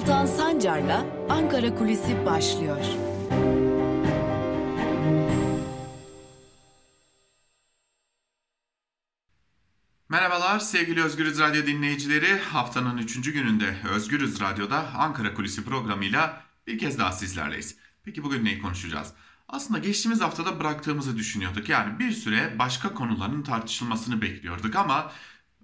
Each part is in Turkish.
Altan Sancar'la Ankara Kulisi başlıyor. Merhabalar sevgili Özgürüz Radyo dinleyicileri. Haftanın 3. gününde Özgürüz Radyo'da Ankara Kulisi programıyla bir kez daha sizlerleyiz. Peki bugün neyi konuşacağız? Aslında geçtiğimiz haftada bıraktığımızı düşünüyorduk. Yani bir süre başka konuların tartışılmasını bekliyorduk ama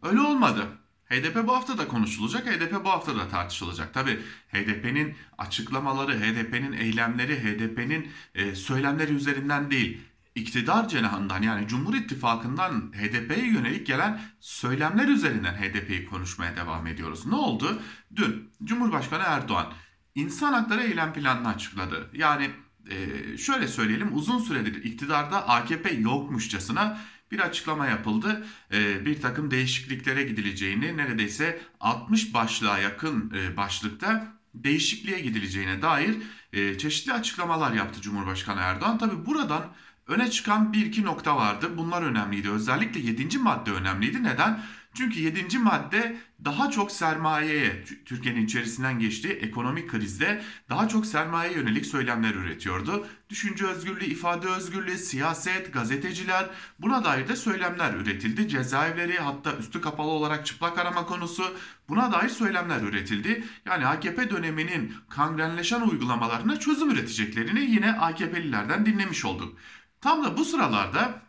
öyle olmadı. HDP bu hafta da konuşulacak, HDP bu hafta da tartışılacak. Tabi HDP'nin açıklamaları, HDP'nin eylemleri, HDP'nin e, söylemleri üzerinden değil, iktidar cenahından yani Cumhur İttifakı'ndan HDP'ye yönelik gelen söylemler üzerinden HDP'yi konuşmaya devam ediyoruz. Ne oldu? Dün Cumhurbaşkanı Erdoğan insan hakları eylem planını açıkladı. Yani e, şöyle söyleyelim uzun süredir iktidarda AKP yokmuşçasına bir açıklama yapıldı. E, bir takım değişikliklere gidileceğini neredeyse 60 başlığa yakın e, başlıkta değişikliğe gidileceğine dair e, çeşitli açıklamalar yaptı Cumhurbaşkanı Erdoğan. Tabi buradan öne çıkan bir iki nokta vardı. Bunlar önemliydi. Özellikle 7. madde önemliydi. Neden? Çünkü 7. madde daha çok sermayeye, Türkiye'nin içerisinden geçtiği ekonomik krizde daha çok sermaye yönelik söylemler üretiyordu. Düşünce özgürlüğü, ifade özgürlüğü, siyaset, gazeteciler buna dair de söylemler üretildi. Cezaevleri hatta üstü kapalı olarak çıplak arama konusu buna dair söylemler üretildi. Yani AKP döneminin kangrenleşen uygulamalarına çözüm üreteceklerini yine AKP'lilerden dinlemiş olduk. Tam da bu sıralarda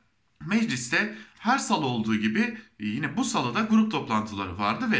mecliste her salı olduğu gibi e, yine bu salıda grup toplantıları vardı ve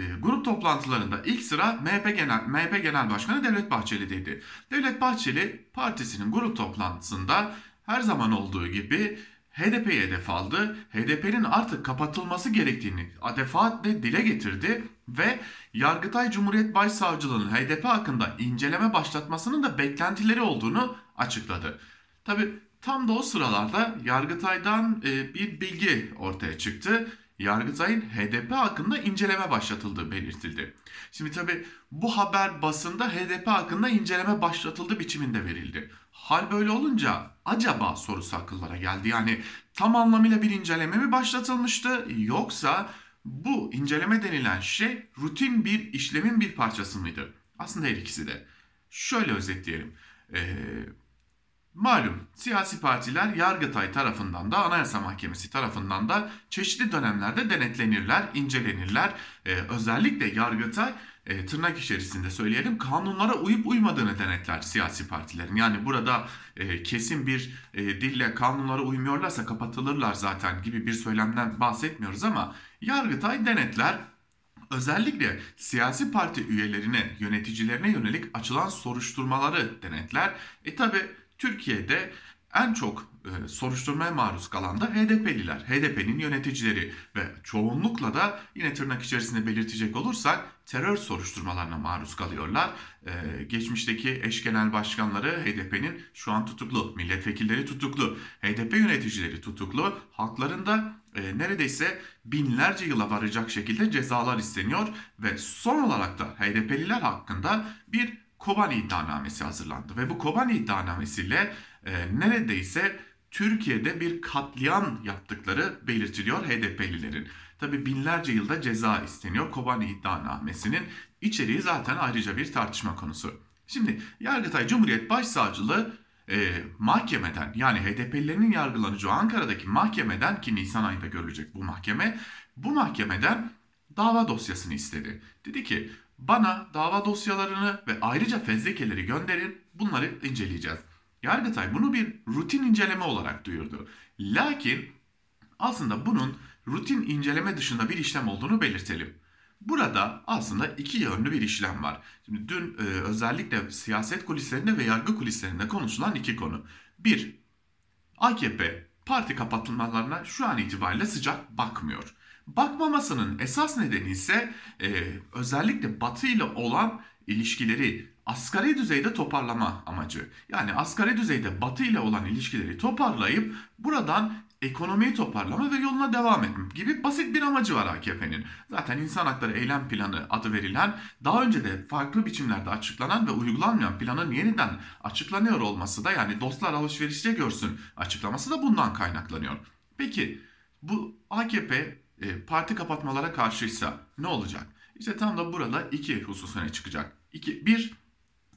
e, grup toplantılarında ilk sıra MHP Genel, MHP Genel Başkanı Devlet Bahçeli'deydi. Devlet Bahçeli partisinin grup toplantısında her zaman olduğu gibi HDP'yi hedef aldı. HDP'nin artık kapatılması gerektiğini defaatle dile getirdi ve Yargıtay Cumhuriyet Başsavcılığı'nın HDP hakkında inceleme başlatmasının da beklentileri olduğunu açıkladı. Tabi Tam da o sıralarda Yargıtay'dan e, bir bilgi ortaya çıktı. Yargıtay'ın HDP hakkında inceleme başlatıldığı belirtildi. Şimdi tabi bu haber basında HDP hakkında inceleme başlatıldı biçiminde verildi. Hal böyle olunca acaba sorusu akıllara geldi. Yani tam anlamıyla bir inceleme mi başlatılmıştı yoksa bu inceleme denilen şey rutin bir işlemin bir parçası mıydı? Aslında her ikisi de. Şöyle özetleyelim. Ee, Malum siyasi partiler Yargıtay tarafından da Anayasa Mahkemesi tarafından da çeşitli dönemlerde denetlenirler, incelenirler. Ee, özellikle Yargıtay e, tırnak içerisinde söyleyelim kanunlara uyup uymadığını denetler siyasi partilerin. Yani burada e, kesin bir e, dille kanunlara uymuyorlarsa kapatılırlar zaten gibi bir söylemden bahsetmiyoruz ama Yargıtay denetler Özellikle siyasi parti üyelerine, yöneticilerine yönelik açılan soruşturmaları denetler. E tabi Türkiye'de en çok e, soruşturmaya maruz kalan da HDP'liler, HDP'nin yöneticileri ve çoğunlukla da yine tırnak içerisinde belirtecek olursak terör soruşturmalarına maruz kalıyorlar. E, geçmişteki eş genel başkanları HDP'nin şu an tutuklu, milletvekilleri tutuklu, HDP yöneticileri tutuklu, halklarında e, neredeyse binlerce yıla varacak şekilde cezalar isteniyor ve son olarak da HDP'liler hakkında bir Kobani iddianamesi hazırlandı ve bu Kobani iddianamesiyle e, neredeyse Türkiye'de bir katliam yaptıkları belirtiliyor HDP'lilerin. Tabi binlerce yılda ceza isteniyor Kobani iddianamesinin içeriği zaten ayrıca bir tartışma konusu. Şimdi Yargıtay Cumhuriyet Başsavcılığı e, mahkemeden yani HDP'lilerin yargılanacağı Ankara'daki mahkemeden ki Nisan ayında görülecek bu mahkeme bu mahkemeden dava dosyasını istedi. Dedi ki bana dava dosyalarını ve ayrıca fezlekeleri gönderin. Bunları inceleyeceğiz. Yargıtay bunu bir rutin inceleme olarak duyurdu. Lakin aslında bunun rutin inceleme dışında bir işlem olduğunu belirtelim. Burada aslında iki yönlü bir işlem var. Şimdi dün e, özellikle siyaset kulislerinde ve yargı kulislerinde konuşulan iki konu. Bir, AKP parti kapatılmalarına şu an itibariyle sıcak bakmıyor. Bakmamasının esas nedeni ise e, özellikle Batı ile olan ilişkileri asgari düzeyde toparlama amacı. Yani asgari düzeyde Batı ile olan ilişkileri toparlayıp buradan ekonomiyi toparlama ve yoluna devam etme gibi basit bir amacı var AKP'nin. Zaten insan hakları eylem planı adı verilen daha önce de farklı biçimlerde açıklanan ve uygulanmayan planın yeniden açıklanıyor olması da yani dostlar alışverişte görsün açıklaması da bundan kaynaklanıyor. Peki bu AKP e, parti kapatmalara karşıysa ne olacak? İşte tam da burada iki husus öne çıkacak. İki, bir,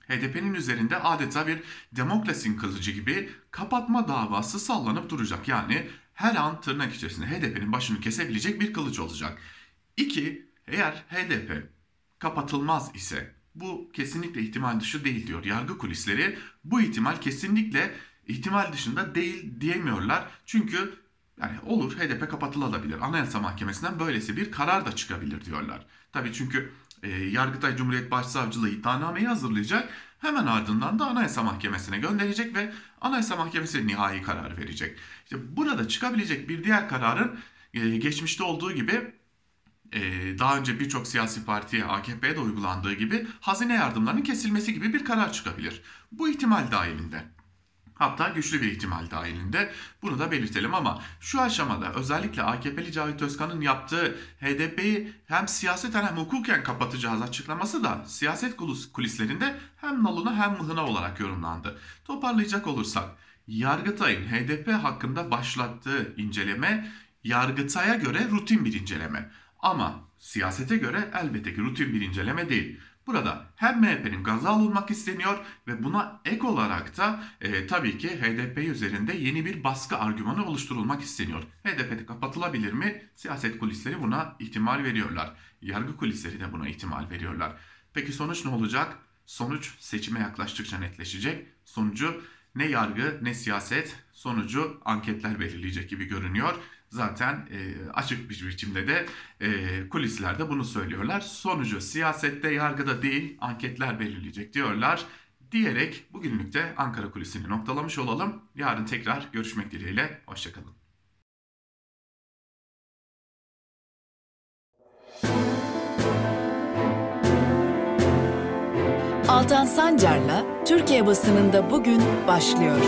HDP'nin üzerinde adeta bir demokrasinin kılıcı gibi kapatma davası sallanıp duracak. Yani her an tırnak içerisinde HDP'nin başını kesebilecek bir kılıç olacak. İki, eğer HDP kapatılmaz ise bu kesinlikle ihtimal dışı değil diyor yargı kulisleri. Bu ihtimal kesinlikle ihtimal dışında değil diyemiyorlar. Çünkü yani olur HDP kapatılabilir. Anayasa Mahkemesi'nden böylesi bir karar da çıkabilir diyorlar. Tabii çünkü e, Yargıtay Cumhuriyet Başsavcılığı iddianameyi hazırlayacak. Hemen ardından da Anayasa Mahkemesi'ne gönderecek ve Anayasa Mahkemesi nihai karar verecek. İşte burada çıkabilecek bir diğer kararın e, geçmişte olduğu gibi e, daha önce birçok siyasi partiye AKP'ye de uygulandığı gibi hazine yardımlarının kesilmesi gibi bir karar çıkabilir. Bu ihtimal dahilinde. Hatta güçlü bir ihtimal dahilinde bunu da belirtelim ama şu aşamada özellikle AKP'li Cavit Özkan'ın yaptığı HDP'yi hem siyaseten hem hukuken kapatacağız açıklaması da siyaset kulislerinde hem nalına hem mıhına olarak yorumlandı. Toparlayacak olursak Yargıtay'ın HDP hakkında başlattığı inceleme Yargıtay'a göre rutin bir inceleme. Ama siyasete göre elbette ki rutin bir inceleme değil. Burada hem MHP'nin gaza alınmak isteniyor ve buna ek olarak da e, tabii ki HDP üzerinde yeni bir baskı argümanı oluşturulmak isteniyor. HDP kapatılabilir mi? Siyaset kulisleri buna ihtimal veriyorlar. Yargı kulisleri de buna ihtimal veriyorlar. Peki sonuç ne olacak? Sonuç seçime yaklaştıkça netleşecek. Sonucu ne yargı ne siyaset sonucu anketler belirleyecek gibi görünüyor. Zaten e, açık bir biçimde de e, kulislerde bunu söylüyorlar. Sonucu siyasette, yargıda değil anketler belirleyecek diyorlar. Diyerek bugünlük de Ankara kulisini noktalamış olalım. Yarın tekrar görüşmek dileğiyle. Hoşçakalın. Altan Sancar'la Türkiye basınında bugün başlıyor.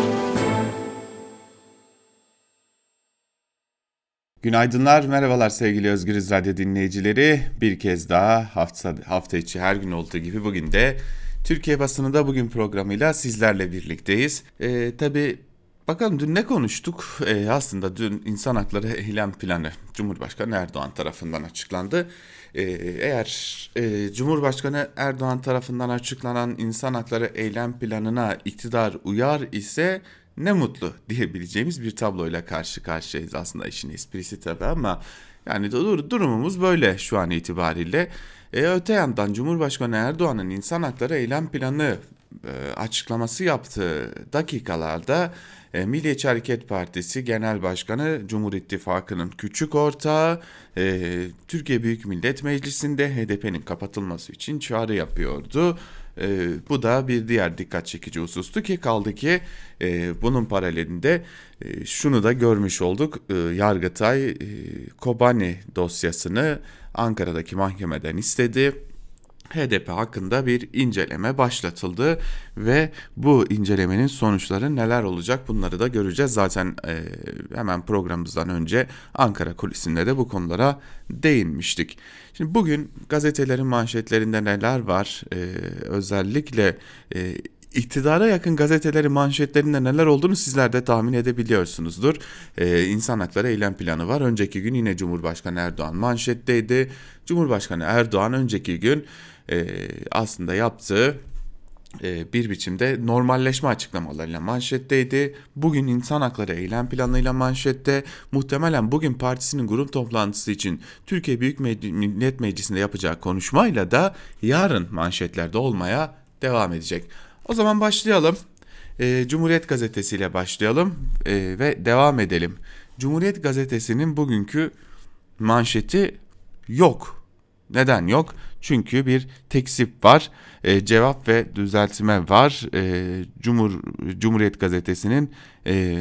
Günaydınlar, merhabalar sevgili Özgürüz Radyo dinleyicileri. Bir kez daha hafta, hafta içi her gün olduğu gibi bugün de Türkiye basınında bugün programıyla sizlerle birlikteyiz. Ee, tabii bakalım dün ne konuştuk? Ee, aslında dün insan hakları eylem planı Cumhurbaşkanı Erdoğan tarafından açıklandı. Ee, eğer e, Cumhurbaşkanı Erdoğan tarafından açıklanan insan hakları eylem planına iktidar uyar ise ne mutlu diyebileceğimiz bir tabloyla karşı karşıyayız aslında işin esprisi tabii ama yani dur, durumumuz böyle şu an itibariyle. E, öte yandan Cumhurbaşkanı Erdoğan'ın insan hakları eylem planı e, açıklaması yaptığı dakikalarda e, Milliyetçi Hareket Partisi Genel Başkanı Cumhur İttifakı'nın küçük ortağı e, Türkiye Büyük Millet Meclisi'nde HDP'nin kapatılması için çağrı yapıyordu. E, bu da bir diğer dikkat çekici husustu ki kaldı ki e, bunun paralelinde e, şunu da görmüş olduk. E, Yargıtay e, Kobani dosyasını Ankara'daki mahkemeden istedi. HDP hakkında bir inceleme başlatıldı ve bu incelemenin sonuçları neler olacak bunları da göreceğiz. Zaten e, hemen programımızdan önce Ankara kulisinde de bu konulara değinmiştik. Şimdi bugün gazetelerin manşetlerinde neler var? E, özellikle e, iktidara yakın gazetelerin manşetlerinde neler olduğunu sizler de tahmin edebiliyorsunuzdur. Ee, İnsan Hakları Eylem Planı var. Önceki gün yine Cumhurbaşkanı Erdoğan manşetteydi. Cumhurbaşkanı Erdoğan önceki gün e, aslında yaptığı e, bir biçimde normalleşme açıklamalarıyla manşetteydi. Bugün insan hakları eylem planıyla manşette. Muhtemelen bugün partisinin grup toplantısı için Türkiye Büyük Millet Meclisi'nde yapacağı konuşmayla da yarın manşetlerde olmaya devam edecek. O zaman başlayalım. E, Cumhuriyet Gazetesi ile başlayalım e, ve devam edelim. Cumhuriyet Gazetesi'nin bugünkü manşeti yok. Neden yok? Çünkü bir teksip var, e, cevap ve düzeltme var. E, Cumhur Cumhuriyet Gazetesi'nin e,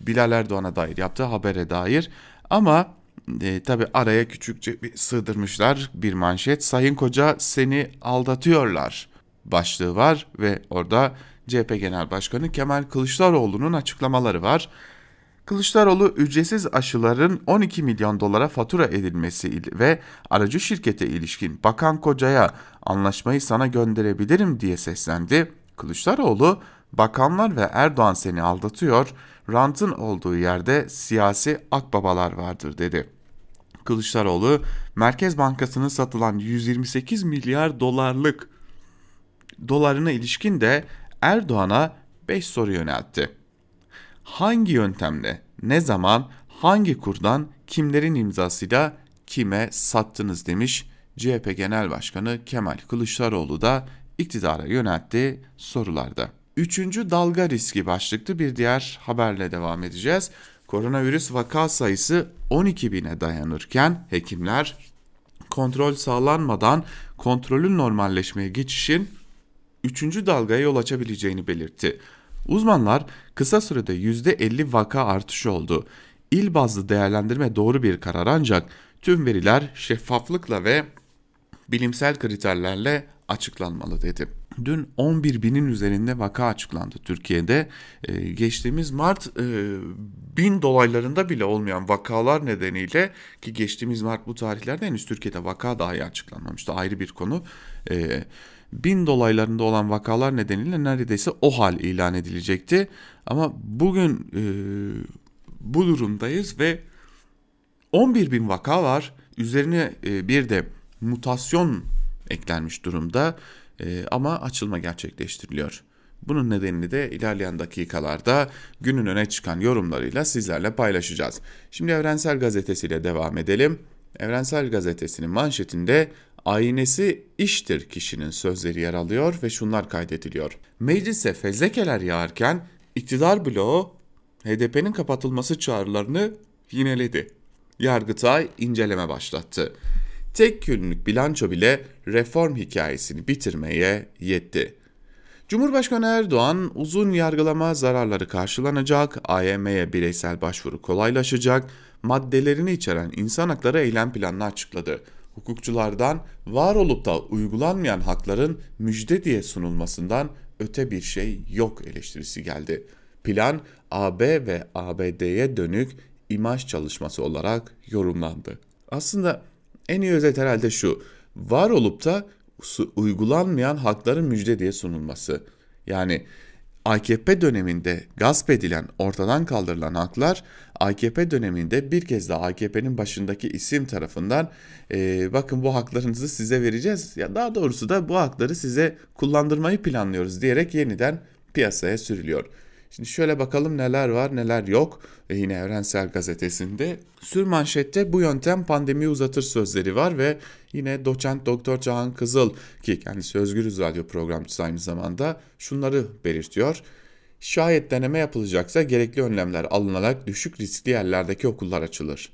Bilal Erdoğan'a dair yaptığı habere dair ama e, tabi araya küçükçe bir sığdırmışlar bir manşet. Sayın Koca seni aldatıyorlar başlığı var ve orada CHP Genel Başkanı Kemal Kılıçdaroğlu'nun açıklamaları var. Kılıçdaroğlu ücretsiz aşıların 12 milyon dolara fatura edilmesi ve aracı şirkete ilişkin Bakan Koca'ya anlaşmayı sana gönderebilirim diye seslendi. Kılıçdaroğlu bakanlar ve Erdoğan seni aldatıyor, rantın olduğu yerde siyasi akbabalar vardır dedi. Kılıçdaroğlu Merkez Bankası'nın satılan 128 milyar dolarlık dolarına ilişkin de Erdoğan'a 5 soru yöneltti. Hangi yöntemle, ne zaman, hangi kurdan, kimlerin imzasıyla kime sattınız demiş CHP Genel Başkanı Kemal Kılıçdaroğlu da iktidara yöneltti sorularda. Üçüncü dalga riski başlıklı bir diğer haberle devam edeceğiz. Koronavirüs vaka sayısı 12 bine dayanırken hekimler kontrol sağlanmadan kontrolün normalleşmeye geçişin 3. dalgaya yol açabileceğini belirtti. Uzmanlar kısa sürede %50 vaka artışı oldu. İl bazlı değerlendirme doğru bir karar ancak tüm veriler şeffaflıkla ve bilimsel kriterlerle açıklanmalı dedi. Dün 11 binin üzerinde vaka açıklandı Türkiye'de. Ee, geçtiğimiz Mart e, bin dolaylarında bile olmayan vakalar nedeniyle ki geçtiğimiz Mart bu tarihlerde henüz Türkiye'de vaka dahi açıklanmamıştı ayrı bir konu. E, bin dolaylarında olan vakalar nedeniyle neredeyse o hal ilan edilecekti. Ama bugün e, bu durumdayız ve 11 bin vaka var. Üzerine e, bir de mutasyon eklenmiş durumda e, ama açılma gerçekleştiriliyor. Bunun nedenini de ilerleyen dakikalarda günün öne çıkan yorumlarıyla sizlerle paylaşacağız. Şimdi Evrensel Gazetesi ile devam edelim. Evrensel Gazetesi'nin manşetinde aynesi iştir kişinin sözleri yer alıyor ve şunlar kaydediliyor. Meclise fezlekeler yağarken iktidar bloğu HDP'nin kapatılması çağrılarını yineledi. Yargıtay inceleme başlattı. Tek günlük bilanço bile reform hikayesini bitirmeye yetti. Cumhurbaşkanı Erdoğan uzun yargılama zararları karşılanacak, AYM'ye bireysel başvuru kolaylaşacak, maddelerini içeren insan hakları eylem planını açıkladı. Hukukçulardan var olup da uygulanmayan hakların müjde diye sunulmasından öte bir şey yok eleştirisi geldi. Plan AB ve ABD'ye dönük imaj çalışması olarak yorumlandı. Aslında en iyi özet herhalde şu. Var olup da uygulanmayan hakların müjde diye sunulması. Yani AKP döneminde gasp edilen, ortadan kaldırılan haklar AKP döneminde bir kez daha AKP'nin başındaki isim tarafından e, bakın bu haklarınızı size vereceğiz ya daha doğrusu da bu hakları size kullandırmayı planlıyoruz diyerek yeniden piyasaya sürülüyor. Şimdi şöyle bakalım neler var neler yok. E yine Evrensel Gazetesi'nde sür manşette bu yöntem pandemi uzatır sözleri var ve yine doçent doktor Cahan Kızıl ki kendisi Özgürüz Radyo programcısı aynı zamanda şunları belirtiyor. Şayet deneme yapılacaksa gerekli önlemler alınarak düşük riskli yerlerdeki okullar açılır.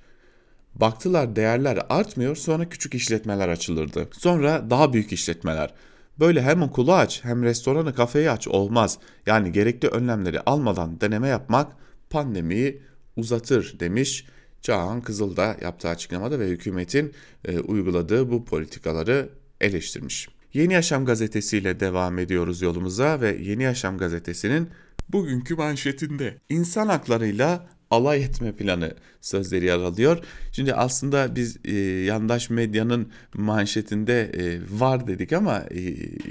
Baktılar değerler artmıyor sonra küçük işletmeler açılırdı. Sonra daha büyük işletmeler. Böyle hem okulu aç hem restoranı kafeyi aç olmaz. Yani gerekli önlemleri almadan deneme yapmak pandemiyi uzatır demiş. Cahan Kızıl da yaptığı açıklamada ve hükümetin e, uyguladığı bu politikaları eleştirmiş. Yeni Yaşam gazetesiyle devam ediyoruz yolumuza ve Yeni Yaşam gazetesinin bugünkü manşetinde insan haklarıyla alay etme planı sözleri yer alıyor. Şimdi aslında biz e, yandaş medyanın manşetinde e, var dedik ama e,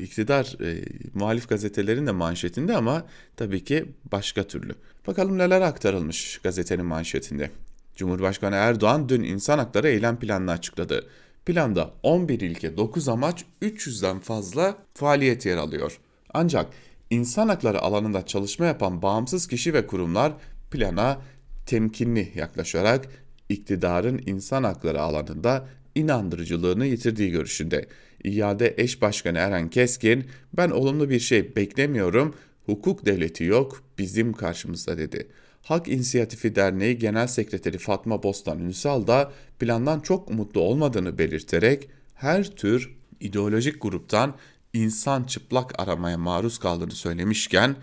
iktidar e, muhalif gazetelerin de manşetinde ama tabii ki başka türlü. Bakalım neler aktarılmış gazetenin manşetinde. Cumhurbaşkanı Erdoğan dün insan hakları eylem planını açıkladı. Planda 11 ilke 9 amaç 300'den fazla faaliyet yer alıyor. Ancak insan hakları alanında çalışma yapan bağımsız kişi ve kurumlar plana temkinli yaklaşarak iktidarın insan hakları alanında inandırıcılığını yitirdiği görüşünde. İade eş başkanı Eren Keskin, ben olumlu bir şey beklemiyorum, hukuk devleti yok bizim karşımızda dedi. Hak İnisiyatifi Derneği Genel Sekreteri Fatma Bostan Ünsal da plandan çok umutlu olmadığını belirterek her tür ideolojik gruptan insan çıplak aramaya maruz kaldığını söylemişken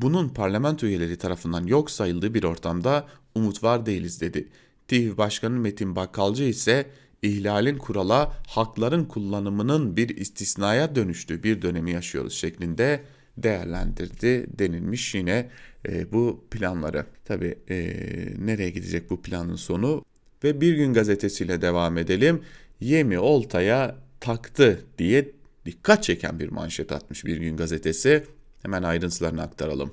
bunun parlamento üyeleri tarafından yok sayıldığı bir ortamda umut var değiliz dedi. TİV Başkanı Metin Bakkalcı ise ihlalin kurala hakların kullanımının bir istisnaya dönüştüğü bir dönemi yaşıyoruz şeklinde değerlendirdi denilmiş yine e, bu planları. Tabi e, nereye gidecek bu planın sonu ve Bir Gün gazetesiyle devam edelim. Yemi oltaya taktı diye dikkat çeken bir manşet atmış Bir Gün gazetesi. Hemen ayrıntılarını aktaralım.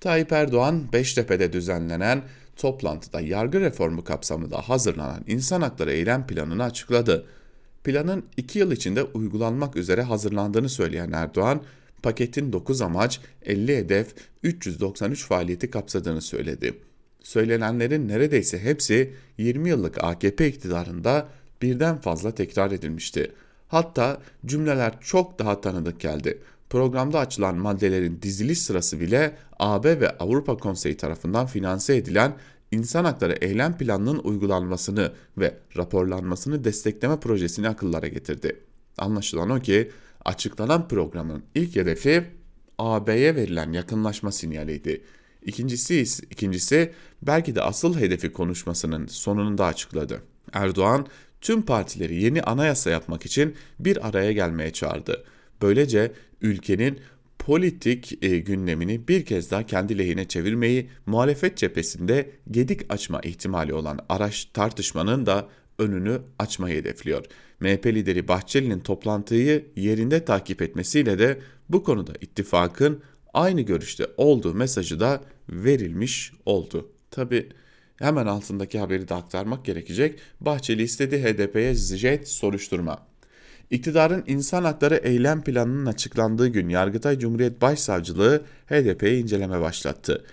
Tayyip Erdoğan Beştepe'de düzenlenen toplantıda yargı reformu kapsamında hazırlanan insan hakları eylem planını açıkladı. Planın 2 yıl içinde uygulanmak üzere hazırlandığını söyleyen Erdoğan, paketin 9 amaç, 50 hedef, 393 faaliyeti kapsadığını söyledi. Söylenenlerin neredeyse hepsi 20 yıllık AKP iktidarında birden fazla tekrar edilmişti. Hatta cümleler çok daha tanıdık geldi. Programda açılan maddelerin diziliş sırası bile AB ve Avrupa Konseyi tarafından finanse edilen insan hakları eylem planının uygulanmasını ve raporlanmasını destekleme projesini akıllara getirdi. Anlaşılan o ki açıklanan programın ilk hedefi AB'ye verilen yakınlaşma sinyaliydi. İkincisi, ikincisi belki de asıl hedefi konuşmasının sonunda açıkladı. Erdoğan tüm partileri yeni anayasa yapmak için bir araya gelmeye çağırdı. Böylece ülkenin politik e, gündemini bir kez daha kendi lehine çevirmeyi, muhalefet cephesinde gedik açma ihtimali olan araç tartışmanın da önünü açmayı hedefliyor. MHP lideri Bahçeli'nin toplantıyı yerinde takip etmesiyle de bu konuda ittifakın aynı görüşte olduğu mesajı da verilmiş oldu. Tabi hemen altındaki haberi de aktarmak gerekecek. Bahçeli istedi HDP'ye jet soruşturma. İktidarın insan hakları eylem planının açıklandığı gün Yargıtay Cumhuriyet Başsavcılığı HDP'ye inceleme başlattı.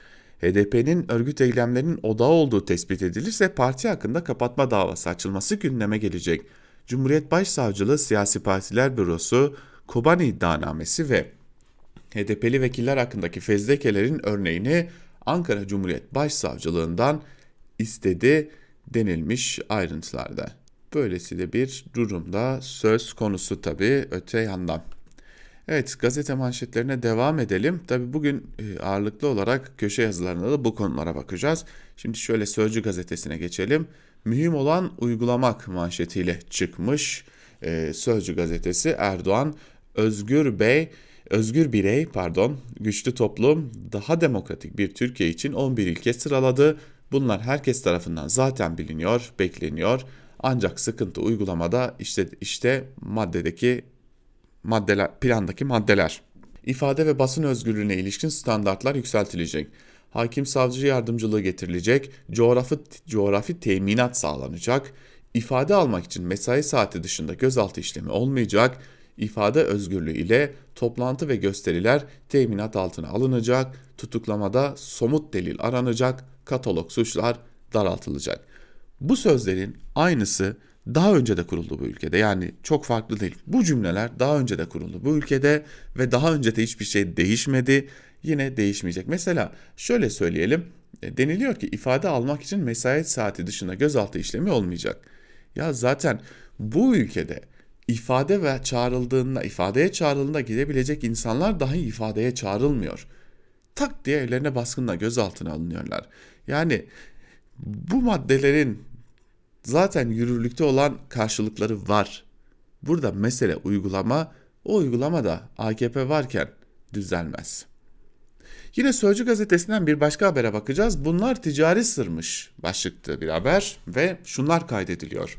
HDP'nin örgüt eylemlerinin odağı olduğu tespit edilirse parti hakkında kapatma davası açılması gündeme gelecek. Cumhuriyet Başsavcılığı Siyasi Partiler Bürosu, Kobani iddianamesi ve HDP'li vekiller hakkındaki fezlekelerin örneğini Ankara Cumhuriyet Başsavcılığından istedi denilmiş ayrıntılarda. Böylesi de bir durumda söz konusu tabii öte yandan. Evet gazete manşetlerine devam edelim. Tabii bugün e, ağırlıklı olarak köşe yazılarında da bu konulara bakacağız. Şimdi şöyle Sözcü gazetesine geçelim. Mühim olan uygulamak manşetiyle çıkmış e, Sözcü gazetesi Erdoğan Özgür Bey Özgür birey, pardon, güçlü toplum, daha demokratik bir Türkiye için 11 ilke sıraladı. Bunlar herkes tarafından zaten biliniyor, bekleniyor. Ancak sıkıntı uygulamada işte işte maddedeki maddeler plandaki maddeler. İfade ve basın özgürlüğüne ilişkin standartlar yükseltilecek. Hakim savcı yardımcılığı getirilecek, coğrafi, coğrafi teminat sağlanacak, ifade almak için mesai saati dışında gözaltı işlemi olmayacak, ifade özgürlüğü ile toplantı ve gösteriler teminat altına alınacak, tutuklamada somut delil aranacak, katalog suçlar daraltılacak. Bu sözlerin aynısı daha önce de kuruldu bu ülkede. Yani çok farklı değil. Bu cümleler daha önce de kuruldu bu ülkede ve daha önce de hiçbir şey değişmedi. Yine değişmeyecek. Mesela şöyle söyleyelim. E, deniliyor ki ifade almak için mesai saati dışında gözaltı işlemi olmayacak. Ya zaten bu ülkede ifade ve çağrıldığında, ifadeye çağrıldığında gidebilecek insanlar dahi ifadeye çağrılmıyor. Tak diye evlerine baskınla gözaltına alınıyorlar. Yani bu maddelerin zaten yürürlükte olan karşılıkları var. Burada mesele uygulama, o uygulama da AKP varken düzelmez. Yine Sözcü gazetesinden bir başka habere bakacağız. Bunlar ticari sırmış başlıklı bir haber ve şunlar kaydediliyor.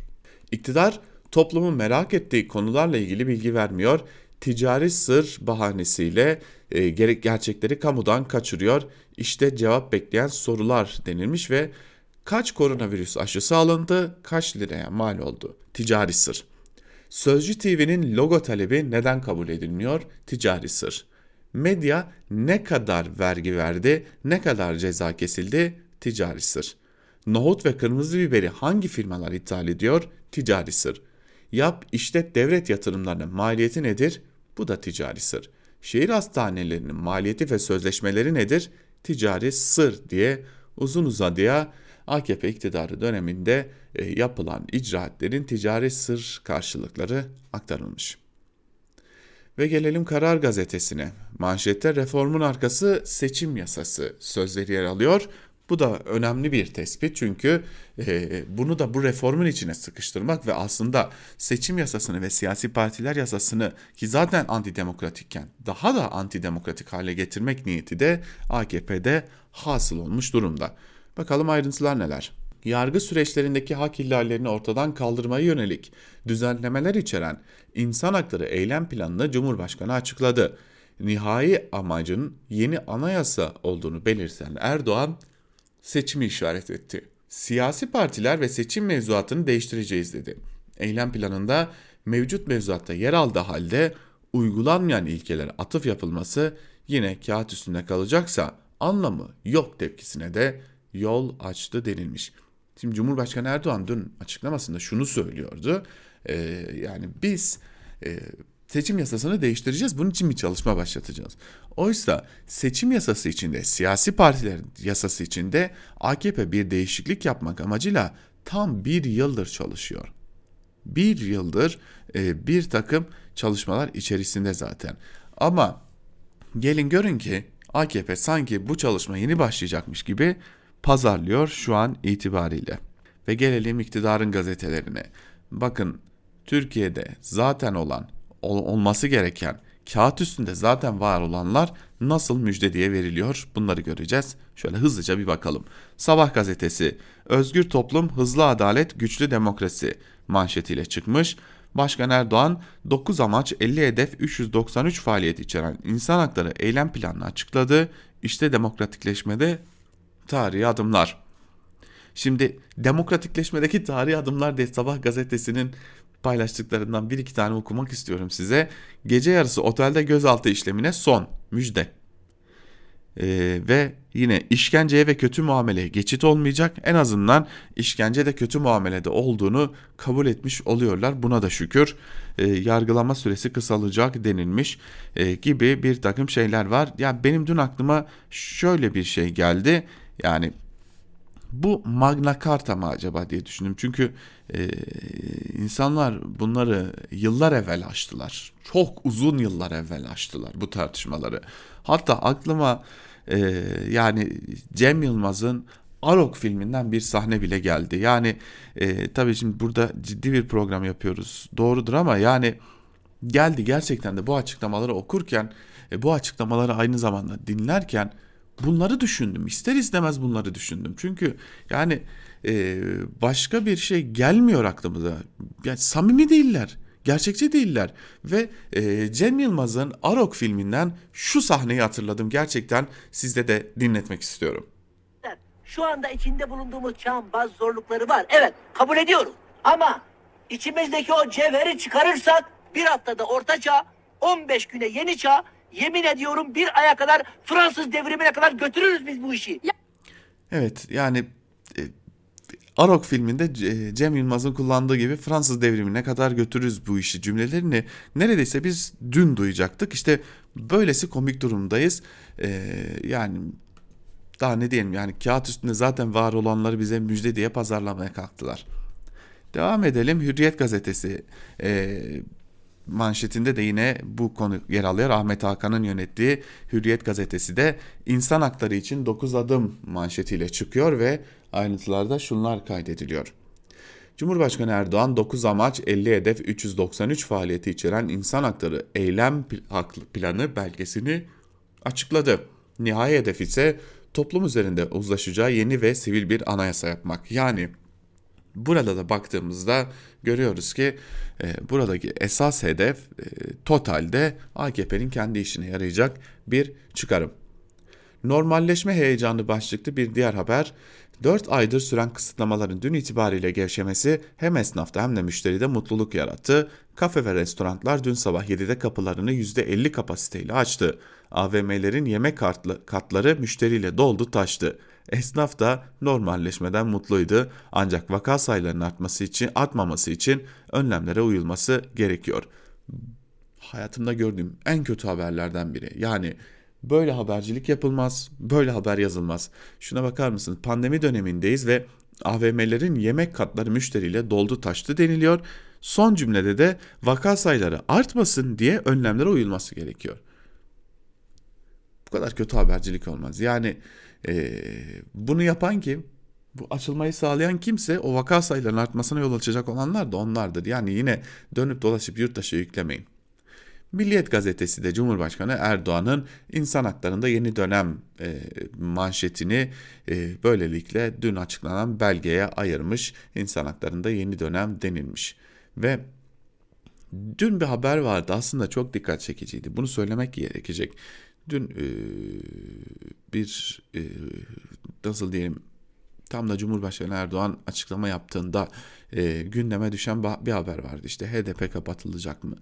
İktidar toplumun merak ettiği konularla ilgili bilgi vermiyor. Ticari sır bahanesiyle e, gerçekleri kamudan kaçırıyor. İşte cevap bekleyen sorular denilmiş ve kaç koronavirüs aşısı alındı, kaç liraya mal oldu? Ticari sır. Sözcü TV'nin logo talebi neden kabul edilmiyor? Ticari sır. Medya ne kadar vergi verdi, ne kadar ceza kesildi? Ticari sır. Nohut ve kırmızı biberi hangi firmalar ithal ediyor? Ticari sır. Yap, işlet devlet yatırımlarının maliyeti nedir? Bu da ticari sır. Şehir hastanelerinin maliyeti ve sözleşmeleri nedir? Ticari sır diye uzun uzadıya AKP iktidarı döneminde e, yapılan icraatlerin ticari sır karşılıkları aktarılmış. Ve gelelim Karar Gazetesi'ne. Manşette reformun arkası seçim yasası sözleri yer alıyor. Bu da önemli bir tespit çünkü e, bunu da bu reformun içine sıkıştırmak ve aslında seçim yasasını ve siyasi partiler yasasını ki zaten antidemokratikken daha da antidemokratik hale getirmek niyeti de AKP'de hasıl olmuş durumda. Bakalım ayrıntılar neler? Yargı süreçlerindeki hak ihlallerini ortadan kaldırmaya yönelik düzenlemeler içeren insan hakları eylem planını Cumhurbaşkanı açıkladı. Nihai amacın yeni anayasa olduğunu belirten Erdoğan, seçimi işaret etti. Siyasi partiler ve seçim mevzuatını değiştireceğiz dedi. Eylem planında mevcut mevzuatta yer aldığı halde uygulanmayan ilkelere atıf yapılması yine kağıt üstünde kalacaksa anlamı yok tepkisine de yol açtı denilmiş. Şimdi Cumhurbaşkanı Erdoğan dün açıklamasında şunu söylüyordu. Ee, yani biz e, seçim yasasını değiştireceğiz. Bunun için bir çalışma başlatacağız. Oysa seçim yasası içinde, siyasi partilerin yasası içinde AKP bir değişiklik yapmak amacıyla tam bir yıldır çalışıyor. Bir yıldır e, bir takım çalışmalar içerisinde zaten. Ama gelin görün ki AKP sanki bu çalışma yeni başlayacakmış gibi pazarlıyor şu an itibariyle. Ve gelelim iktidarın gazetelerine. Bakın Türkiye'de zaten olan olması gereken kağıt üstünde zaten var olanlar nasıl müjde diye veriliyor bunları göreceğiz. Şöyle hızlıca bir bakalım. Sabah gazetesi Özgür Toplum, Hızlı Adalet, Güçlü Demokrasi manşetiyle çıkmış. Başkan Erdoğan 9 amaç 50 hedef 393 faaliyet içeren insan hakları eylem planını açıkladı. İşte demokratikleşmede tarihi adımlar. Şimdi demokratikleşmedeki tarihi adımlar diye Sabah gazetesinin paylaştıklarından bir iki tane okumak istiyorum size. Gece yarısı otelde gözaltı işlemine son müjde. Ee, ve yine işkenceye ve kötü muameleye geçit olmayacak. En azından işkence de kötü muamelede olduğunu kabul etmiş oluyorlar. Buna da şükür e, yargılama süresi kısalacak denilmiş e, gibi bir takım şeyler var. Ya benim dün aklıma şöyle bir şey geldi. Yani bu Magna Carta mı acaba diye düşündüm. Çünkü e, insanlar bunları yıllar evvel açtılar. Çok uzun yıllar evvel açtılar bu tartışmaları. Hatta aklıma e, yani Cem Yılmaz'ın Arok filminden bir sahne bile geldi. Yani e, tabii şimdi burada ciddi bir program yapıyoruz. Doğrudur ama yani geldi gerçekten de bu açıklamaları okurken e, bu açıklamaları aynı zamanda dinlerken bunları düşündüm. İster istemez bunları düşündüm. Çünkü yani e, başka bir şey gelmiyor aklımıza. Yani samimi değiller. Gerçekçi değiller. Ve e, Cem Yılmaz'ın Arok filminden şu sahneyi hatırladım. Gerçekten sizde de dinletmek istiyorum. Şu anda içinde bulunduğumuz çağın bazı zorlukları var. Evet kabul ediyorum. Ama içimizdeki o cevheri çıkarırsak bir haftada orta çağ, 15 güne yeni çağ, yemin ediyorum bir aya kadar Fransız devrimine kadar götürürüz biz bu işi. Evet yani e, Arok filminde Cem Yılmaz'ın kullandığı gibi Fransız devrimine kadar götürürüz bu işi cümlelerini neredeyse biz dün duyacaktık. İşte böylesi komik durumdayız. Ee, yani daha ne diyelim yani kağıt üstünde zaten var olanları bize müjde diye pazarlamaya kalktılar. Devam edelim Hürriyet gazetesi e, manşetinde de yine bu konu yer alıyor. Ahmet Hakan'ın yönettiği Hürriyet gazetesi de insan hakları için 9 adım manşetiyle çıkıyor ve ayrıntılarda şunlar kaydediliyor. Cumhurbaşkanı Erdoğan 9 amaç 50 hedef 393 faaliyeti içeren insan hakları eylem planı belgesini açıkladı. Nihai hedef ise toplum üzerinde uzlaşacağı yeni ve sivil bir anayasa yapmak. Yani burada da baktığımızda görüyoruz ki e, buradaki esas hedef e, totalde AKP'nin kendi işine yarayacak bir çıkarım. Normalleşme heyecanı başlıklı bir diğer haber 4 aydır süren kısıtlamaların dün itibariyle gevşemesi hem esnafta hem de müşteride mutluluk yarattı. Kafe ve restoranlar dün sabah 7'de kapılarını %50 kapasiteyle açtı. AVM'lerin yemek katları müşteriyle doldu taştı. Esnaf da normalleşmeden mutluydu ancak vaka sayılarının artması için artmaması için önlemlere uyulması gerekiyor. Hayatımda gördüğüm en kötü haberlerden biri. Yani böyle habercilik yapılmaz, böyle haber yazılmaz. Şuna bakar mısınız? Pandemi dönemindeyiz ve AVM'lerin yemek katları müşteriyle doldu taştı deniliyor. Son cümlede de vaka sayıları artmasın diye önlemlere uyulması gerekiyor. Bu kadar kötü habercilik olmaz. Yani e, bunu yapan kim? Bu açılmayı sağlayan kimse o vaka sayılarının artmasına yol açacak olanlar da onlardır. Yani yine dönüp dolaşıp yurttaşa yüklemeyin. Milliyet gazetesi de Cumhurbaşkanı Erdoğan'ın insan haklarında yeni dönem e, manşetini e, böylelikle dün açıklanan belgeye ayırmış. İnsan haklarında yeni dönem denilmiş. Ve dün bir haber vardı aslında çok dikkat çekiciydi. Bunu söylemek gerekecek. Dün e, bir e, nasıl diyelim Tam da Cumhurbaşkanı Erdoğan açıklama yaptığında e, gündeme düşen bir haber vardı. İşte HDP kapatılacak mı?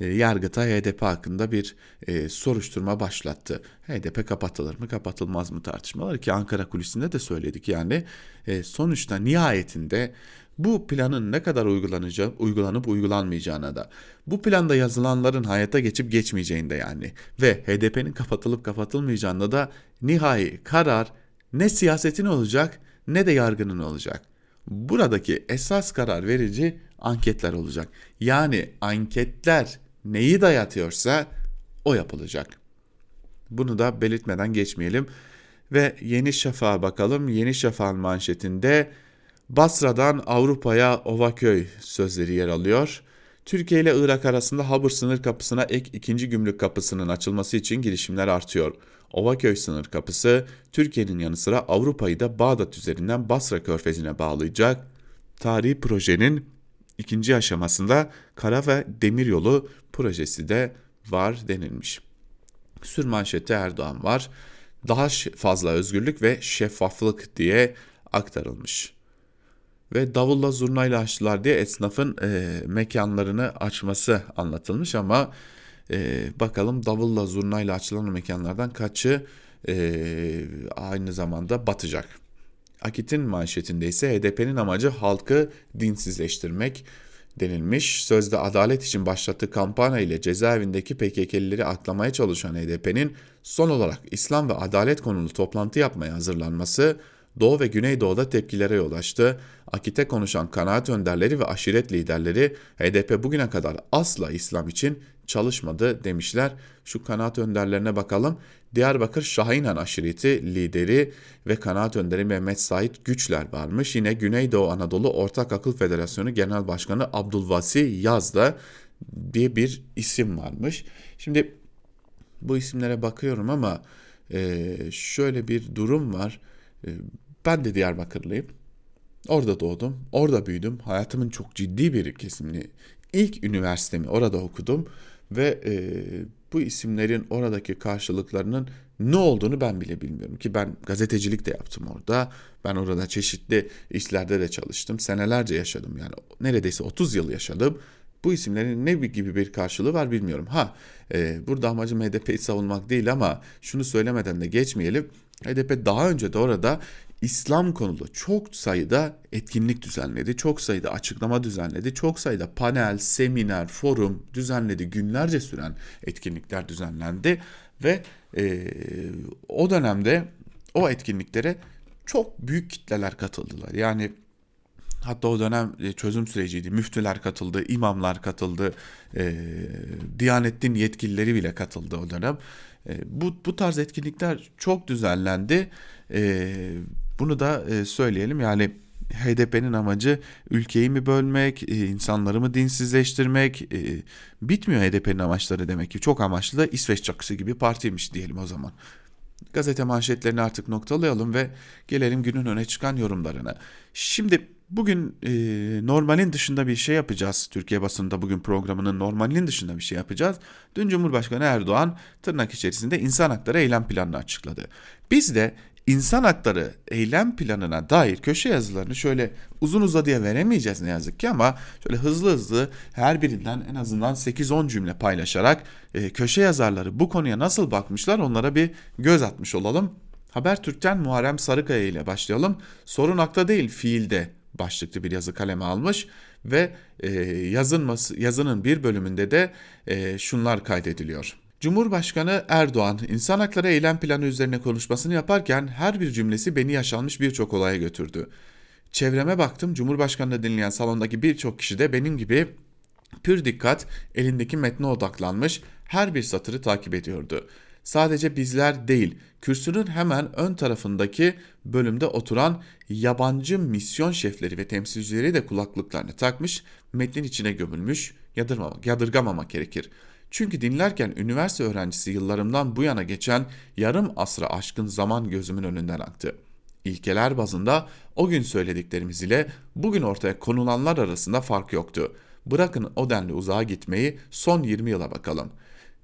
E, Yargıtay HDP hakkında bir e, soruşturma başlattı. HDP kapatılır mı kapatılmaz mı tartışmaları ki Ankara kulisinde de söyledik. Yani e, sonuçta nihayetinde bu planın ne kadar uygulanacağı, uygulanıp uygulanmayacağına da, bu planda yazılanların hayata geçip geçmeyeceğinde yani ve HDP'nin kapatılıp kapatılmayacağında da nihai karar ne siyasetin olacak ne de yargının olacak. Buradaki esas karar verici anketler olacak. Yani anketler neyi dayatıyorsa o yapılacak. Bunu da belirtmeden geçmeyelim. Ve Yeni Şafak'a bakalım. Yeni Şafak'ın manşetinde Basra'dan Avrupa'ya Ovaköy sözleri yer alıyor. Türkiye ile Irak arasında Habur sınır kapısına ek ikinci gümrük kapısının açılması için girişimler artıyor. Ovaköy sınır kapısı Türkiye'nin yanı sıra Avrupa'yı da Bağdat üzerinden Basra körfezine bağlayacak. Tarihi projenin ikinci aşamasında kara ve demiryolu projesi de var denilmiş. Sürmanşette Erdoğan var. Daha fazla özgürlük ve şeffaflık diye aktarılmış ve davulla zurnayla açtılar diye esnafın e, mekanlarını açması anlatılmış ama e, bakalım davulla zurnayla açılan mekanlardan kaçı e, aynı zamanda batacak. Akit'in manşetinde ise HDP'nin amacı halkı dinsizleştirmek denilmiş. Sözde adalet için başlattığı kampanya ile cezaevindeki PKK'lileri aklamaya çalışan HDP'nin son olarak İslam ve adalet konulu toplantı yapmaya hazırlanması Doğu ve Güneydoğu'da tepkilere yol açtı. Akit'e konuşan kanaat önderleri ve aşiret liderleri HDP bugüne kadar asla İslam için çalışmadı demişler. Şu kanaat önderlerine bakalım. Diyarbakır Şahinhan aşireti lideri ve kanaat önderi Mehmet Sait Güçler varmış. Yine Güneydoğu Anadolu Ortak Akıl Federasyonu Genel Başkanı Abdülvasi Yazda diye bir isim varmış. Şimdi bu isimlere bakıyorum ama şöyle bir durum var. Ben de Diyarbakırlıyım. Orada doğdum, orada büyüdüm. Hayatımın çok ciddi bir kesimini ilk üniversitemi orada okudum ve e, bu isimlerin oradaki karşılıklarının ne olduğunu ben bile bilmiyorum ki ben gazetecilik de yaptım orada. Ben orada çeşitli işlerde de çalıştım. Senelerce yaşadım yani neredeyse 30 yıl yaşadım. Bu isimlerin ne gibi bir karşılığı var bilmiyorum. Ha e, burada amacım HDP'yi savunmak değil ama şunu söylemeden de geçmeyelim. HDP daha önce de orada İslam konulu çok sayıda etkinlik düzenledi, çok sayıda açıklama düzenledi, çok sayıda panel, seminer, forum düzenledi, günlerce süren etkinlikler düzenlendi ve e, o dönemde o etkinliklere çok büyük kitleler katıldılar. Yani Hatta o dönem e, çözüm süreciydi. Müftüler katıldı, imamlar katıldı, e, Diyanettin yetkilileri bile katıldı o dönem. E, bu, bu tarz etkinlikler çok düzenlendi. E, bunu da e, söyleyelim yani HDP'nin amacı ülkeyi mi bölmek, e, insanları mı dinsizleştirmek e, bitmiyor HDP'nin amaçları demek ki. Çok amaçlı da İsveç çakısı gibi partiymiş diyelim o zaman. Gazete manşetlerini artık noktalayalım ve gelelim günün öne çıkan yorumlarına. Şimdi bugün e, normalin dışında bir şey yapacağız. Türkiye basında bugün programının normalin dışında bir şey yapacağız. Dün Cumhurbaşkanı Erdoğan tırnak içerisinde insan hakları eylem planını açıkladı. Biz de insan hakları eylem planına dair köşe yazılarını şöyle uzun uzadıya veremeyeceğiz ne yazık ki ama şöyle hızlı hızlı her birinden en azından 8-10 cümle paylaşarak e, köşe yazarları bu konuya nasıl bakmışlar onlara bir göz atmış olalım. Habertürk'ten Muharrem Sarıkaya ile başlayalım. Sorun akta değil fiilde başlıklı bir yazı kaleme almış ve e, yazınması, yazının bir bölümünde de e, şunlar kaydediliyor. Cumhurbaşkanı Erdoğan insan hakları eylem planı üzerine konuşmasını yaparken her bir cümlesi beni yaşanmış birçok olaya götürdü. Çevreme baktım Cumhurbaşkanı'nı dinleyen salondaki birçok kişi de benim gibi pür dikkat elindeki metne odaklanmış her bir satırı takip ediyordu. Sadece bizler değil, kürsünün hemen ön tarafındaki bölümde oturan yabancı misyon şefleri ve temsilcileri de kulaklıklarını takmış, metnin içine gömülmüş, yadırmamak, yadırgamamak gerekir. Çünkü dinlerken üniversite öğrencisi yıllarımdan bu yana geçen yarım asra aşkın zaman gözümün önünden aktı. İlkeler bazında o gün söylediklerimiz ile bugün ortaya konulanlar arasında fark yoktu. Bırakın o denli uzağa gitmeyi son 20 yıla bakalım.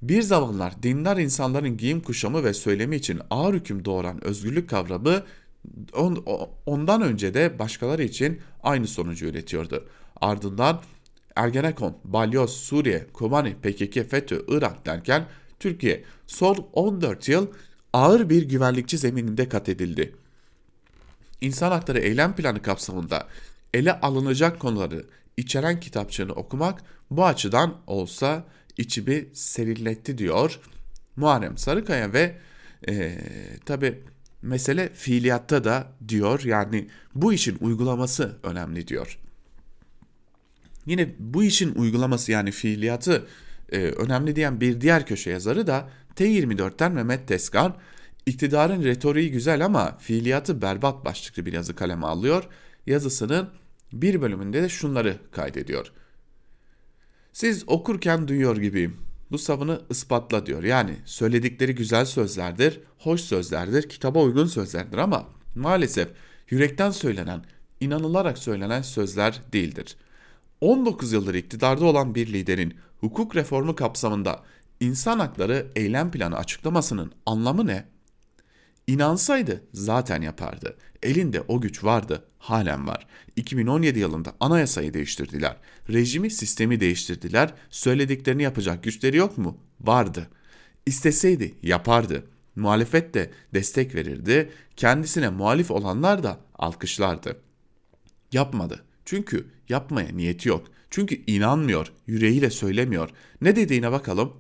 Bir zamanlar dindar insanların giyim kuşamı ve söylemi için ağır hüküm doğuran özgürlük kavramı ondan önce de başkaları için aynı sonucu üretiyordu. Ardından Ergenekon, Balyoz, Suriye, Kobani, PKK, FETÖ, Irak derken Türkiye son 14 yıl ağır bir güvenlikçi zemininde kat edildi. İnsan Hakları Eylem Planı kapsamında ele alınacak konuları içeren kitapçığını okumak bu açıdan olsa içimi serilletti diyor Muharrem Sarıkaya ve e, tabi mesele fiiliyatta da diyor yani bu işin uygulaması önemli diyor. Yine bu işin uygulaması yani fiiliyatı e, önemli diyen bir diğer köşe yazarı da T24'ten Mehmet Teskan iktidarın retoriği güzel ama fiiliyatı berbat başlıklı bir yazı kaleme alıyor. Yazısının bir bölümünde de şunları kaydediyor. Siz okurken duyuyor gibiyim. Bu savını ispatla diyor. Yani söyledikleri güzel sözlerdir, hoş sözlerdir, kitaba uygun sözlerdir ama maalesef yürekten söylenen, inanılarak söylenen sözler değildir. 19 yıldır iktidarda olan bir liderin hukuk reformu kapsamında insan hakları eylem planı açıklamasının anlamı ne? İnansaydı zaten yapardı. Elinde o güç vardı, halen var. 2017 yılında anayasayı değiştirdiler. Rejimi, sistemi değiştirdiler. Söylediklerini yapacak güçleri yok mu? Vardı. İsteseydi yapardı. Muhalefet de destek verirdi. Kendisine muhalif olanlar da alkışlardı. Yapmadı. Çünkü yapmaya niyeti yok. Çünkü inanmıyor, yüreğiyle söylemiyor. Ne dediğine bakalım.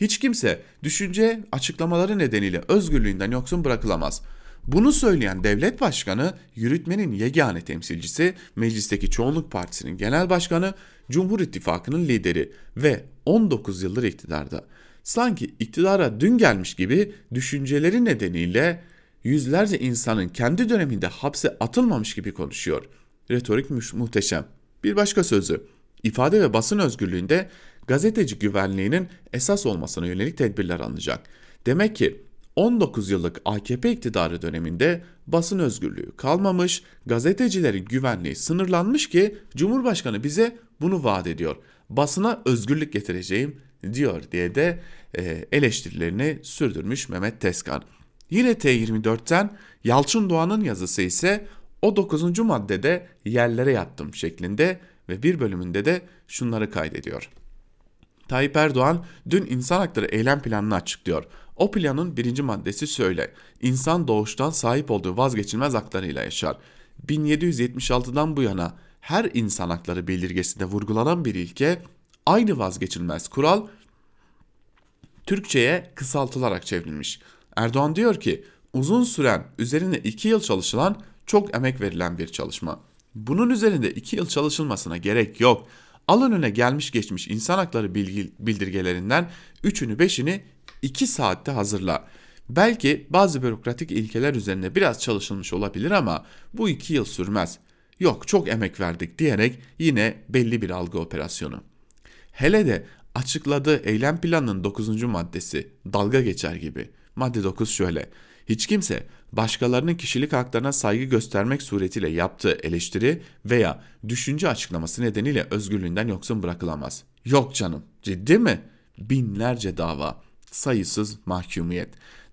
Hiç kimse düşünce açıklamaları nedeniyle özgürlüğünden yoksun bırakılamaz. Bunu söyleyen devlet başkanı, yürütmenin yegane temsilcisi, meclisteki çoğunluk partisinin genel başkanı, Cumhur İttifakı'nın lideri ve 19 yıldır iktidarda. Sanki iktidara dün gelmiş gibi düşünceleri nedeniyle yüzlerce insanın kendi döneminde hapse atılmamış gibi konuşuyor. Retorik muhteşem. Bir başka sözü, ifade ve basın özgürlüğünde gazeteci güvenliğinin esas olmasına yönelik tedbirler alınacak. Demek ki 19 yıllık AKP iktidarı döneminde basın özgürlüğü kalmamış, gazetecilerin güvenliği sınırlanmış ki Cumhurbaşkanı bize bunu vaat ediyor. Basına özgürlük getireceğim diyor diye de e, eleştirilerini sürdürmüş Mehmet Teskan. Yine T24'ten Yalçın Doğan'ın yazısı ise o 9. maddede yerlere yattım şeklinde ve bir bölümünde de şunları kaydediyor. Tayyip Erdoğan dün insan hakları eylem planını açıklıyor. O planın birinci maddesi şöyle. İnsan doğuştan sahip olduğu vazgeçilmez haklarıyla yaşar. 1776'dan bu yana her insan hakları bildirgesinde vurgulanan bir ilke aynı vazgeçilmez kural Türkçe'ye kısaltılarak çevrilmiş. Erdoğan diyor ki uzun süren üzerine 2 yıl çalışılan çok emek verilen bir çalışma. Bunun üzerinde 2 yıl çalışılmasına gerek yok. Al önüne gelmiş geçmiş insan hakları bilgi, bildirgelerinden 3'ünü 5'ini 2 saatte hazırla. Belki bazı bürokratik ilkeler üzerine biraz çalışılmış olabilir ama bu 2 yıl sürmez. Yok çok emek verdik diyerek yine belli bir algı operasyonu. Hele de açıkladığı eylem planının 9. maddesi dalga geçer gibi. Madde 9 şöyle. Hiç kimse başkalarının kişilik haklarına saygı göstermek suretiyle yaptığı eleştiri veya düşünce açıklaması nedeniyle özgürlüğünden yoksun bırakılamaz. Yok canım, ciddi mi? Binlerce dava, sayısız mahkumiyet.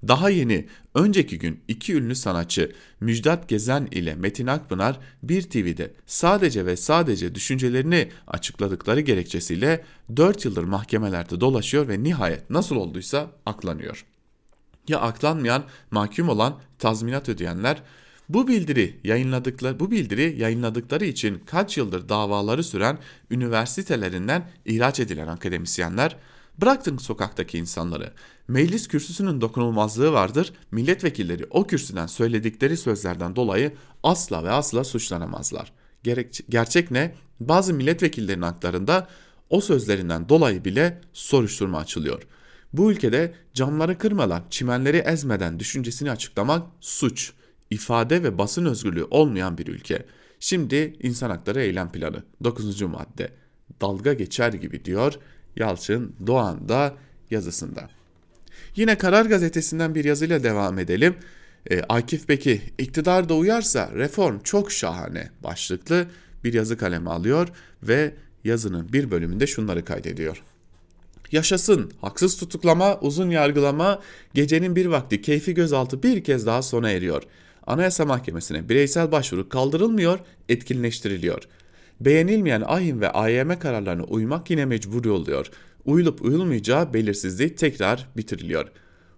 Daha yeni, önceki gün iki ünlü sanatçı Müjdat Gezen ile Metin Akpınar bir TV'de sadece ve sadece düşüncelerini açıkladıkları gerekçesiyle 4 yıldır mahkemelerde dolaşıyor ve nihayet nasıl olduysa aklanıyor.'' Ya aklanmayan, mahkum olan tazminat ödeyenler bu bildiri yayınladıkları bu bildiri yayınladıkları için kaç yıldır davaları süren üniversitelerinden ihraç edilen akademisyenler bıraktın sokaktaki insanları. Meclis kürsüsünün dokunulmazlığı vardır. Milletvekilleri o kürsüden söyledikleri sözlerden dolayı asla ve asla suçlanamazlar. Gerek, gerçek ne? Bazı milletvekillerinin haklarında o sözlerinden dolayı bile soruşturma açılıyor. Bu ülkede camları kırmadan, çimenleri ezmeden düşüncesini açıklamak suç. İfade ve basın özgürlüğü olmayan bir ülke. Şimdi insan hakları eylem planı 9. madde. Dalga geçer gibi diyor Yalçın Doğan da yazısında. Yine Karar Gazetesi'nden bir yazıyla devam edelim. E, Akif Beki iktidarda uyarsa reform çok şahane başlıklı bir yazı kaleme alıyor ve yazının bir bölümünde şunları kaydediyor. Yaşasın haksız tutuklama, uzun yargılama, gecenin bir vakti keyfi gözaltı bir kez daha sona eriyor. Anayasa Mahkemesi'ne bireysel başvuru kaldırılmıyor, etkinleştiriliyor. Beğenilmeyen AHİM ve AYM kararlarına uymak yine mecbur oluyor. Uyulup uyulmayacağı belirsizliği tekrar bitiriliyor.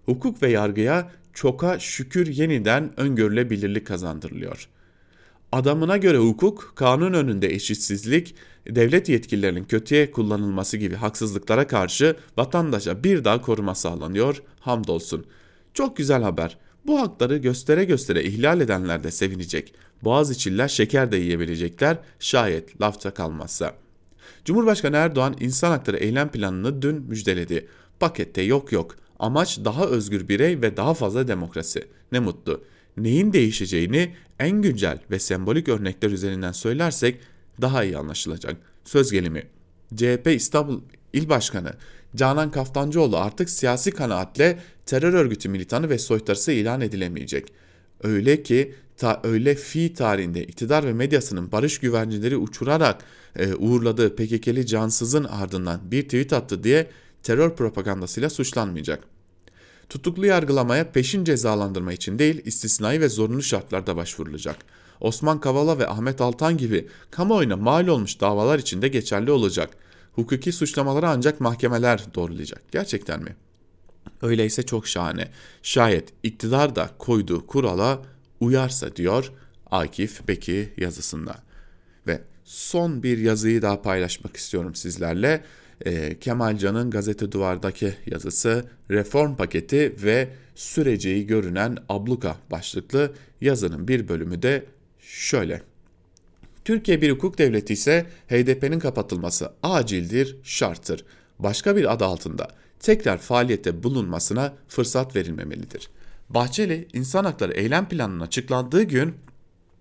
Hukuk ve yargıya çoka şükür yeniden öngörülebilirlik kazandırılıyor. Adamına göre hukuk, kanun önünde eşitsizlik, devlet yetkililerinin kötüye kullanılması gibi haksızlıklara karşı vatandaşa bir daha koruma sağlanıyor, hamdolsun. Çok güzel haber. Bu hakları göstere göstere ihlal edenler de sevinecek. Boğaziçi'liler şeker de yiyebilecekler şayet lafta kalmazsa. Cumhurbaşkanı Erdoğan insan hakları eylem planını dün müjdeledi. Pakette yok yok. Amaç daha özgür birey ve daha fazla demokrasi. Ne mutlu. Neyin değişeceğini en güncel ve sembolik örnekler üzerinden söylersek daha iyi anlaşılacak. Söz gelimi. CHP İstanbul İl Başkanı Canan Kaftancıoğlu artık siyasi kanaatle terör örgütü militanı ve soytarısı ilan edilemeyecek. Öyle ki ta öyle fi tarihinde iktidar ve medyasının barış güvercinleri uçurarak e, uğurladığı PKK'li cansızın ardından bir tweet attı diye terör propagandasıyla suçlanmayacak. Tutuklu yargılamaya peşin cezalandırma için değil istisnai ve zorunlu şartlarda başvurulacak. Osman Kavala ve Ahmet Altan gibi kamuoyuna mal olmuş davalar için de geçerli olacak. Hukuki suçlamaları ancak mahkemeler doğrulayacak. Gerçekten mi? Öyleyse çok şahane. Şayet iktidar da koyduğu kurala uyarsa diyor Akif Beki yazısında. Ve son bir yazıyı daha paylaşmak istiyorum sizlerle. E, Kemal Can'ın Gazete Duvar'daki yazısı reform paketi ve süreceği görünen abluka başlıklı yazının bir bölümü de şöyle. Türkiye bir hukuk devleti ise HDP'nin kapatılması acildir, şarttır. Başka bir adı altında tekrar faaliyette bulunmasına fırsat verilmemelidir. Bahçeli insan hakları eylem planının açıklandığı gün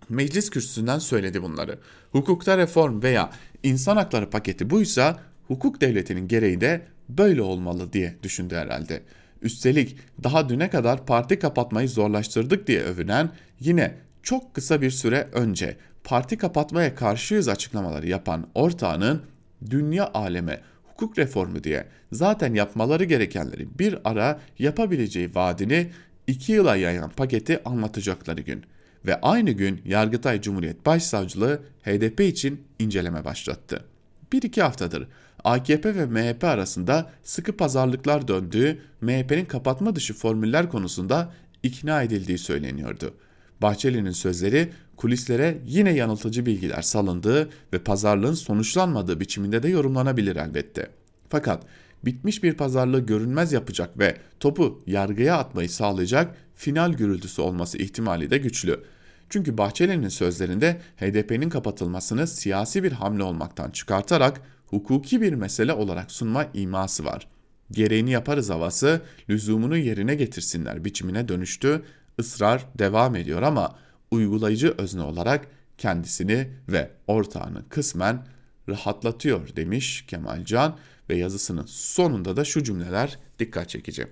meclis kürsüsünden söyledi bunları. Hukukta reform veya insan hakları paketi buysa hukuk devletinin gereği de böyle olmalı diye düşündü herhalde. Üstelik daha düne kadar parti kapatmayı zorlaştırdık diye övünen yine çok kısa bir süre önce parti kapatmaya karşıyız açıklamaları yapan ortağının dünya aleme hukuk reformu diye zaten yapmaları gerekenleri bir ara yapabileceği vaadini iki yıla yayan paketi anlatacakları gün. Ve aynı gün Yargıtay Cumhuriyet Başsavcılığı HDP için inceleme başlattı. Bir iki haftadır AKP ve MHP arasında sıkı pazarlıklar döndüğü MHP'nin kapatma dışı formüller konusunda ikna edildiği söyleniyordu. Bahçeli'nin sözleri kulislere yine yanıltıcı bilgiler salındığı ve pazarlığın sonuçlanmadığı biçiminde de yorumlanabilir elbette. Fakat bitmiş bir pazarlığı görünmez yapacak ve topu yargıya atmayı sağlayacak final gürültüsü olması ihtimali de güçlü. Çünkü Bahçeli'nin sözlerinde HDP'nin kapatılmasını siyasi bir hamle olmaktan çıkartarak hukuki bir mesele olarak sunma iması var. Gereğini yaparız havası lüzumunu yerine getirsinler biçimine dönüştü, ısrar devam ediyor ama uygulayıcı özne olarak kendisini ve ortağını kısmen rahatlatıyor demiş Kemal Can ve yazısının sonunda da şu cümleler dikkat çekici.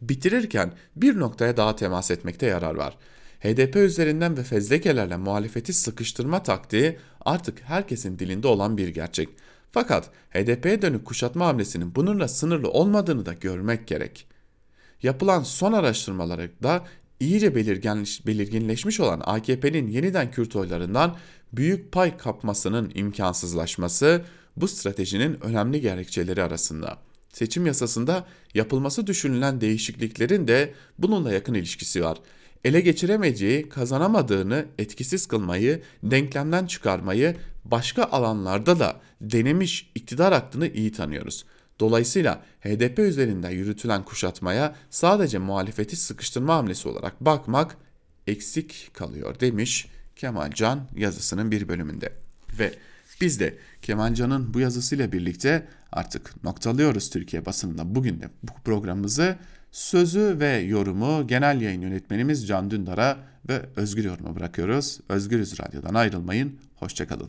Bitirirken bir noktaya daha temas etmekte yarar var. HDP üzerinden ve fezlekelerle muhalefeti sıkıştırma taktiği artık herkesin dilinde olan bir gerçek. Fakat HDP'ye dönük kuşatma hamlesinin bununla sınırlı olmadığını da görmek gerek. Yapılan son araştırmalarda iyice belirginleşmiş olan AKP'nin yeniden Kürt oylarından büyük pay kapmasının imkansızlaşması bu stratejinin önemli gerekçeleri arasında. Seçim yasasında yapılması düşünülen değişikliklerin de bununla yakın ilişkisi var. Ele geçiremeyeceği, kazanamadığını etkisiz kılmayı, denklemden çıkarmayı başka alanlarda da denemiş iktidar aklını iyi tanıyoruz. Dolayısıyla HDP üzerinden yürütülen kuşatmaya sadece muhalefeti sıkıştırma hamlesi olarak bakmak eksik kalıyor demiş Kemal Can yazısının bir bölümünde. Ve biz de Kemal Can'ın bu yazısıyla birlikte artık noktalıyoruz Türkiye basınında bugün de bu programımızı. Sözü ve yorumu genel yayın yönetmenimiz Can Dündar'a ve Özgür Yorum'a bırakıyoruz. Özgürüz Radyo'dan ayrılmayın. Hoşçakalın.